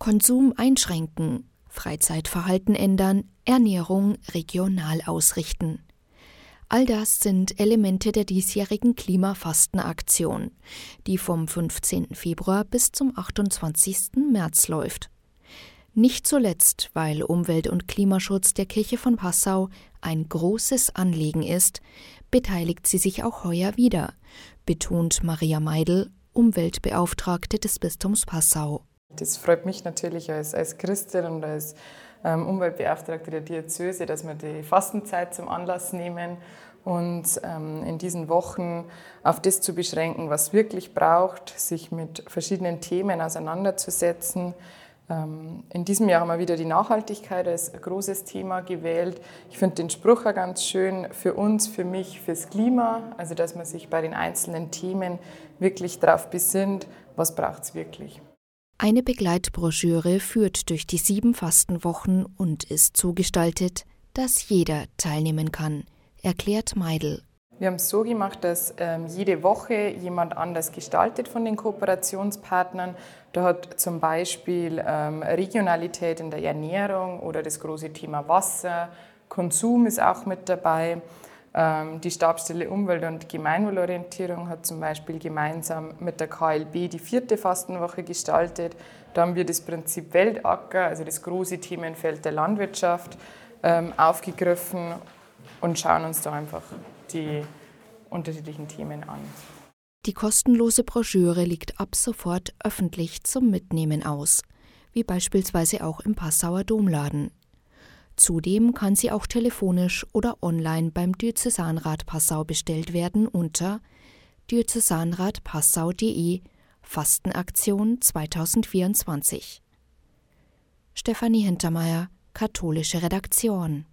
Konsum einschränken, Freizeitverhalten ändern, Ernährung regional ausrichten. All das sind Elemente der diesjährigen Klimafastenaktion, die vom 15. Februar bis zum 28. März läuft. Nicht zuletzt, weil Umwelt- und Klimaschutz der Kirche von Passau ein großes Anliegen ist, beteiligt sie sich auch heuer wieder, betont Maria Meidel, Umweltbeauftragte des Bistums Passau. Das freut mich natürlich als, als Christin und als ähm, Umweltbeauftragte der Diözese, dass wir die Fastenzeit zum Anlass nehmen und ähm, in diesen Wochen auf das zu beschränken, was wirklich braucht, sich mit verschiedenen Themen auseinanderzusetzen. Ähm, in diesem Jahr haben wir wieder die Nachhaltigkeit als großes Thema gewählt. Ich finde den Spruch auch ganz schön für uns, für mich, fürs Klima, also dass man sich bei den einzelnen Themen wirklich darauf besinnt, was braucht es wirklich. Eine Begleitbroschüre führt durch die sieben Fastenwochen und ist so gestaltet, dass jeder teilnehmen kann, erklärt Meidel. Wir haben es so gemacht, dass ähm, jede Woche jemand anders gestaltet von den Kooperationspartnern. Da hat zum Beispiel ähm, Regionalität in der Ernährung oder das große Thema Wasser, Konsum ist auch mit dabei. Ähm, die Stabsstelle Umwelt- und Gemeinwohlorientierung hat zum Beispiel gemeinsam mit der KLB die vierte Fastenwoche gestaltet. Da haben wir das Prinzip Weltacker, also das große Themenfeld der Landwirtschaft, ähm, aufgegriffen und schauen uns da einfach die unterschiedlichen Themen an. Die kostenlose Broschüre liegt ab sofort öffentlich zum Mitnehmen aus, wie beispielsweise auch im Passauer Domladen. Zudem kann sie auch telefonisch oder online beim Diözesanrat Passau bestellt werden unter diözesanratpassau.de Fastenaktion 2024. Stefanie Hintermeier, Katholische Redaktion